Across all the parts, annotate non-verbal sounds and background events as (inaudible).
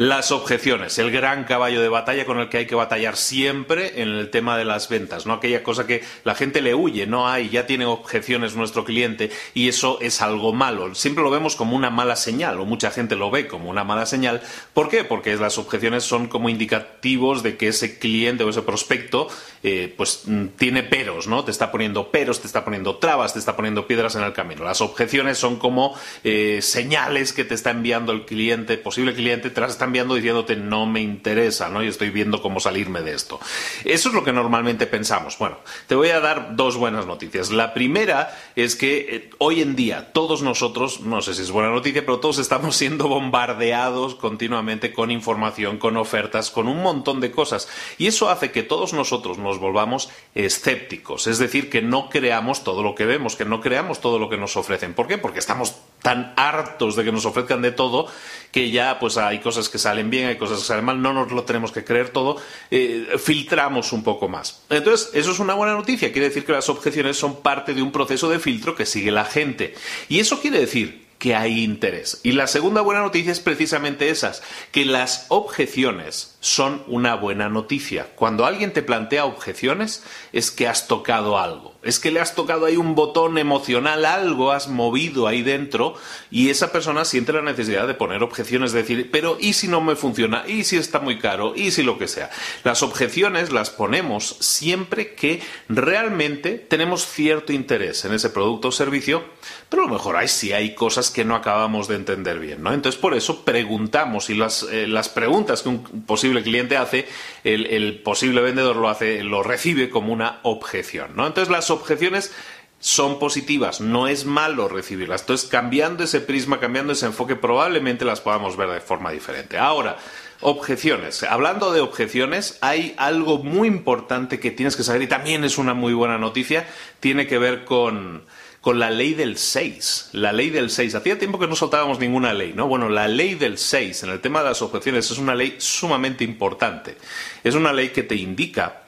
Las objeciones, el gran caballo de batalla con el que hay que batallar siempre en el tema de las ventas, ¿no? Aquella cosa que la gente le huye, no hay, ya tiene objeciones nuestro cliente y eso es algo malo. Siempre lo vemos como una mala señal o mucha gente lo ve como una mala señal. ¿Por qué? Porque las objeciones son como indicativos de que ese cliente o ese prospecto eh, pues mm, tiene peros, ¿no? Te está poniendo peros, te está poniendo trabas, te está poniendo piedras en el camino. Las objeciones son como eh, señales que te está enviando el cliente, posible cliente, te las enviando diciéndote no me interesa, ¿no? Y estoy viendo cómo salirme de esto. Eso es lo que normalmente pensamos. Bueno, te voy a dar dos buenas noticias. La primera es que eh, hoy en día todos nosotros, no sé si es buena noticia, pero todos estamos siendo bombardeados continuamente con información, con ofertas, con un montón de cosas. Y eso hace que todos nosotros nos volvamos escépticos, es decir, que no creamos todo lo que vemos, que no creamos todo lo que nos ofrecen. ¿Por qué? Porque estamos tan hartos de que nos ofrezcan de todo que ya pues hay cosas que salen bien, hay cosas que salen mal, no nos lo tenemos que creer todo, eh, filtramos un poco más. Entonces, eso es una buena noticia, quiere decir que las objeciones son parte de un proceso de filtro que sigue la gente. Y eso quiere decir que hay interés. Y la segunda buena noticia es precisamente esas, que las objeciones son una buena noticia. Cuando alguien te plantea objeciones es que has tocado algo, es que le has tocado ahí un botón emocional, algo has movido ahí dentro y esa persona siente la necesidad de poner objeciones, decir, pero ¿y si no me funciona? ¿Y si está muy caro? ¿Y si lo que sea? Las objeciones las ponemos siempre que realmente tenemos cierto interés en ese producto o servicio, pero a lo mejor hay, si hay cosas que no acabamos de entender bien, ¿no? Entonces por eso preguntamos y las, eh, las preguntas que un posible cliente hace, el, posible vendedor lo hace, lo recibe como una objeción, ¿no? Entonces las objeciones son positivas, no es malo recibirlas. Entonces, cambiando ese prisma, cambiando ese enfoque, probablemente las podamos ver de forma diferente. Ahora, objeciones. Hablando de objeciones, hay algo muy importante que tienes que saber y también es una muy buena noticia, tiene que ver con con la ley del 6. La ley del 6. Hacía tiempo que no soltábamos ninguna ley, ¿no? Bueno, la ley del 6 en el tema de las objeciones es una ley sumamente importante. Es una ley que te indica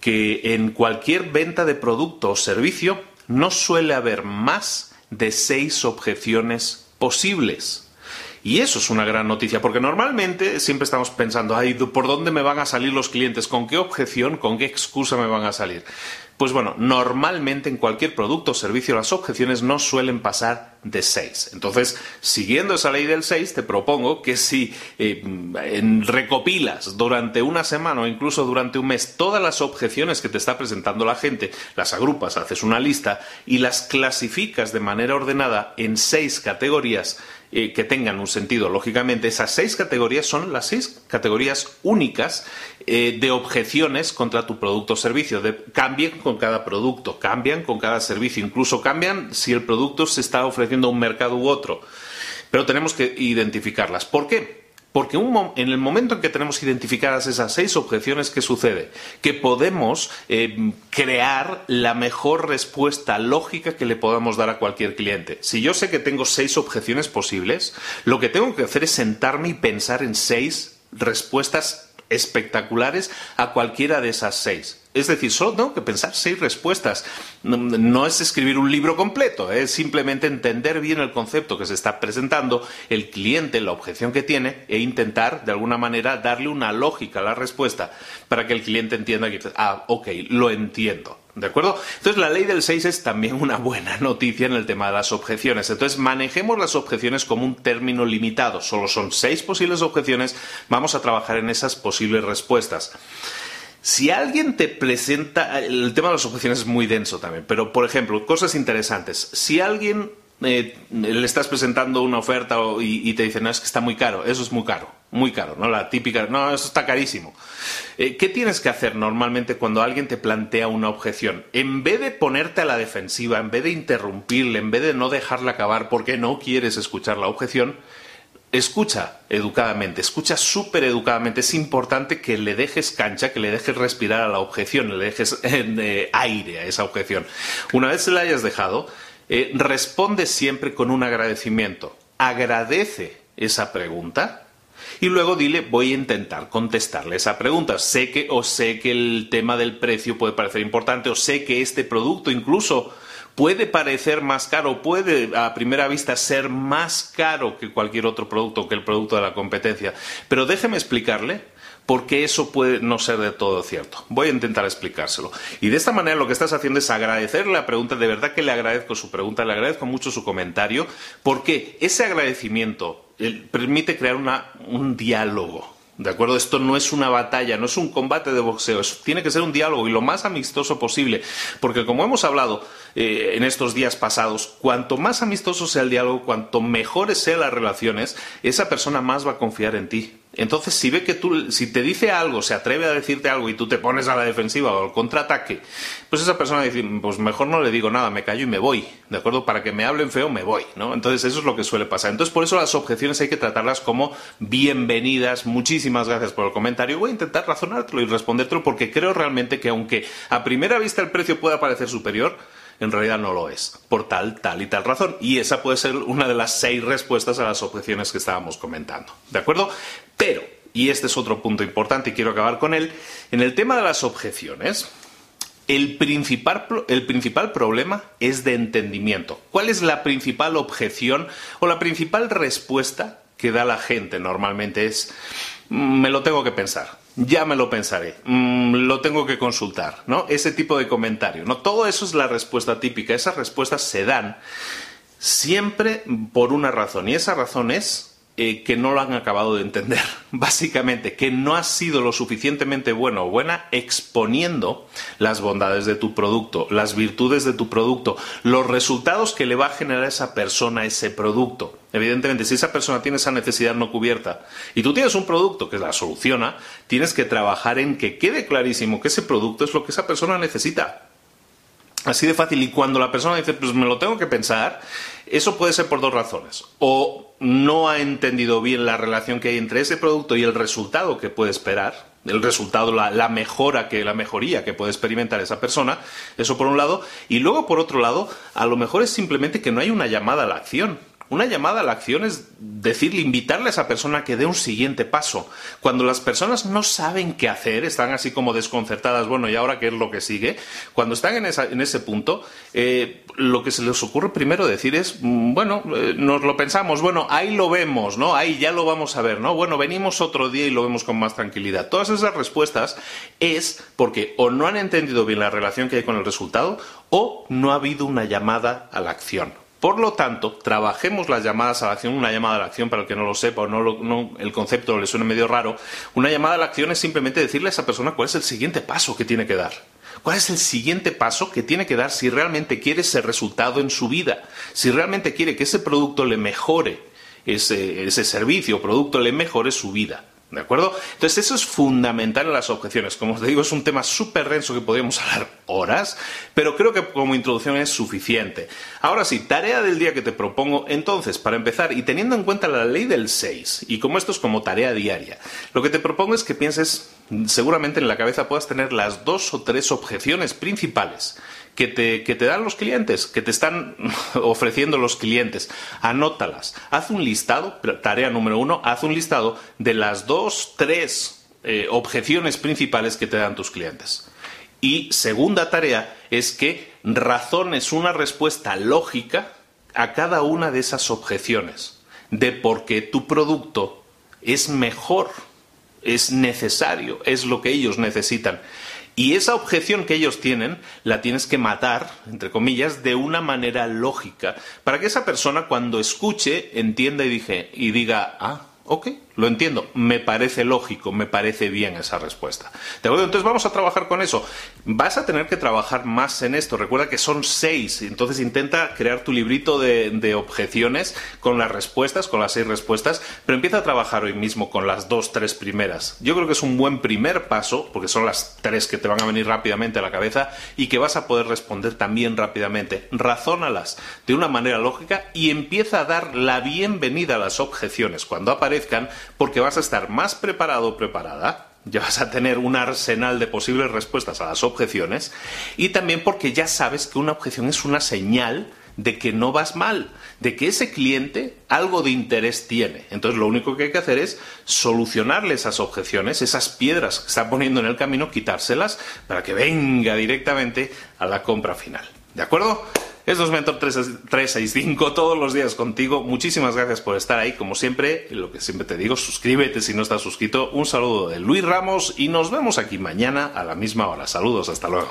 que en cualquier venta de producto o servicio no suele haber más de seis objeciones posibles. Y eso es una gran noticia, porque normalmente siempre estamos pensando, ay, ¿por dónde me van a salir los clientes? ¿Con qué objeción, con qué excusa me van a salir? Pues bueno, normalmente en cualquier producto o servicio las objeciones no suelen pasar de 6. Entonces, siguiendo esa ley del 6, te propongo que si eh, recopilas durante una semana o incluso durante un mes todas las objeciones que te está presentando la gente, las agrupas, haces una lista y las clasificas de manera ordenada en seis categorías eh, que tengan un sentido. Lógicamente, esas seis categorías son las seis categorías únicas eh, de objeciones contra tu producto o servicio. cambien con cada producto, cambian con cada servicio, incluso cambian si el producto se está ofreciendo a un mercado u otro. Pero tenemos que identificarlas. ¿Por qué? Porque en el momento en que tenemos identificadas esas seis objeciones, ¿qué sucede? Que podemos eh, crear la mejor respuesta lógica que le podamos dar a cualquier cliente. Si yo sé que tengo seis objeciones posibles, lo que tengo que hacer es sentarme y pensar en seis respuestas espectaculares a cualquiera de esas seis. Es decir, solo tengo que pensar seis respuestas. No, es escribir un libro completo, es simplemente entender bien el concepto que se está presentando, el cliente, la objeción que tiene, e intentar, de alguna manera, darle una lógica a la respuesta para que el cliente entienda que, ah, ok, lo entiendo. ¿De acuerdo? Entonces, la ley del 6 es también una buena noticia en el tema de las objeciones. Entonces, manejemos las objeciones como un término limitado. Solo son seis posibles objeciones. Vamos a trabajar en esas posibles respuestas. Si alguien te presenta, el tema de las objeciones es muy denso también, pero por ejemplo, cosas interesantes. Si alguien eh, le estás presentando una oferta y, te dice, no, es que está muy caro, eso es muy caro, muy caro, ¿no? La típica, no, eso está carísimo. Eh, ¿Qué tienes que hacer normalmente cuando alguien te plantea una objeción? En vez de ponerte a la defensiva, en vez de interrumpirle, en vez de no dejarla acabar porque no quieres escuchar la objeción, escucha educadamente, escucha súper educadamente. Es importante que le dejes cancha, que le dejes respirar a la objeción, le dejes (laughs) eh, aire a esa objeción. Una vez se la hayas dejado, eh, responde siempre con un agradecimiento. Agradece esa pregunta y luego dile voy a intentar contestarle esa pregunta. Sé que o sé que el tema del precio puede parecer importante o sé que este producto incluso puede parecer más caro, puede a primera vista ser más caro que cualquier otro producto, que el producto de la competencia. Pero déjeme explicarle por qué eso puede no ser de todo cierto. Voy a intentar explicárselo. Y de esta manera lo que estás haciendo es agradecerle la pregunta, de verdad que le agradezco su pregunta, le agradezco mucho su comentario, porque ese agradecimiento permite crear un diálogo ¿De acuerdo? Esto no es una batalla, no es un combate de boxeo, tiene que ser un diálogo y lo más amistoso posible, porque como hemos hablado eh, en estos días pasados, cuanto más amistoso sea el diálogo, cuanto mejores sean las relaciones, esa persona más va a confiar en ti. Entonces, si ve que tú, si te dice algo, se atreve a decirte algo y tú te pones a la defensiva o al contraataque, pues esa persona dice, pues mejor no le digo nada, me callo y me voy, ¿de acuerdo? Para que me hablen feo, me voy, ¿no? Entonces, eso es lo que suele pasar. Entonces, por eso las objeciones hay que tratarlas como bienvenidas. Muchísimas gracias por el comentario. Voy a intentar razonártelo y respondértelo porque creo realmente que aunque a primera vista el precio pueda parecer superior, en realidad no lo es, por tal, tal y tal razón. Y esa puede ser una de las seis respuestas a las objeciones que estábamos comentando. ¿De acuerdo? Pero, y este es otro punto importante y quiero acabar con él, en el tema de las objeciones, el principal, el principal, problema es de entendimiento. ¿Cuál es la principal objeción o la principal respuesta que da la gente normalmente? Es, mm, me lo tengo que pensar ya me lo pensaré, mm, lo tengo que consultar, ¿no? Ese tipo de comentario, ¿no? Todo eso es la respuesta típica, esas respuestas se dan siempre por una razón y esa razón es eh, que no lo han acabado de entender, (laughs) básicamente, que no has sido lo suficientemente bueno o buena exponiendo las bondades de tu producto, las virtudes de tu producto, los resultados que le va a generar a esa persona ese producto. Evidentemente, si esa persona tiene esa necesidad no cubierta y tú tienes un producto que la soluciona, tienes que trabajar en que quede clarísimo que ese producto es lo que esa persona necesita. Así de fácil. Y cuando la persona dice, pues me lo tengo que pensar, eso puede ser por dos razones. O no ha entendido bien la relación que hay entre ese producto y el resultado que puede esperar, el resultado, la, mejora que, la mejoría que puede experimentar esa persona, eso por un lado, y luego por otro lado, a lo mejor es simplemente que no hay una llamada a la acción. Una llamada a la acción es decirle, invitarle a esa persona que dé un siguiente paso. Cuando las personas no saben qué hacer, están así como desconcertadas, bueno, ¿y ahora qué es lo que sigue? Cuando están en ese punto, eh, lo que se les ocurre primero decir es, mm, bueno, eh, nos lo pensamos, bueno, ahí lo vemos, ¿no? Ahí ya lo vamos a ver, ¿no? Bueno, venimos otro día y lo vemos con más tranquilidad. Todas esas respuestas es porque o no han entendido bien la relación que hay con el resultado o no ha habido una llamada a la acción. Por lo tanto, trabajemos las llamadas a la acción. Una llamada a la acción, para el que no lo sepa o no, el concepto le suene medio raro, una llamada a la acción es simplemente decirle a esa persona cuál es el siguiente paso que tiene que dar. ¿Cuál es el siguiente paso que tiene que dar si realmente quiere ese resultado en su vida? Si realmente quiere que ese producto le mejore, ese, ese servicio o producto le mejore su vida. ¿De acuerdo? Entonces eso es fundamental en las objeciones. Como os digo, es un tema súper denso que podríamos (laughs) hablar horas, pero creo que como introducción es suficiente. Ahora sí, tarea del día que te propongo. Entonces, para empezar, y teniendo en cuenta la ley del 6, y como esto es como tarea diaria, lo que te propongo es que pienses, seguramente en la cabeza puedas tener las dos o tres objeciones principales que te, que te, dan los clientes, que te están (laughs) ofreciendo los clientes. Anótalas. Haz un listado, tarea número uno, haz un listado de las dos, tres eh, objeciones principales que te dan tus clientes. Y segunda tarea es que razones una respuesta lógica a cada una de esas objeciones, de por qué tu producto es mejor, es necesario, es lo que ellos necesitan. Y esa objeción que ellos tienen la tienes que matar, entre comillas, de una manera lógica, para que esa persona cuando escuche entienda y, dije, y diga, ah, ok, lo entiendo, me parece lógico, me parece bien esa respuesta. ¿De acuerdo? Entonces vamos a trabajar con eso. Vas a tener que trabajar más en esto. Recuerda que son seis, entonces intenta crear tu librito de, objeciones con las respuestas, con las seis respuestas, pero empieza a trabajar hoy mismo con las dos, tres primeras. Yo creo que es un buen primer paso, porque son las tres que te van a venir rápidamente a la cabeza y que vas a poder responder también rápidamente. Razónalas de una manera lógica y empieza a dar la bienvenida a las objeciones cuando aparezcan porque vas a estar más preparado o preparada, ya vas a tener un arsenal de posibles respuestas a las objeciones y también porque ya sabes que una objeción es una señal de que no vas mal, de que ese cliente algo de interés tiene. Entonces lo único que hay que hacer es solucionarle esas objeciones, esas piedras que está poniendo en el camino, quitárselas para que venga directamente a la compra final. ¿De acuerdo? Es Mentor 365 todos los días contigo. Muchísimas gracias por estar ahí. Como siempre, lo que siempre te digo, suscríbete si no estás suscrito. Un saludo de Luis Ramos y nos vemos aquí mañana a la misma hora. Saludos, hasta luego.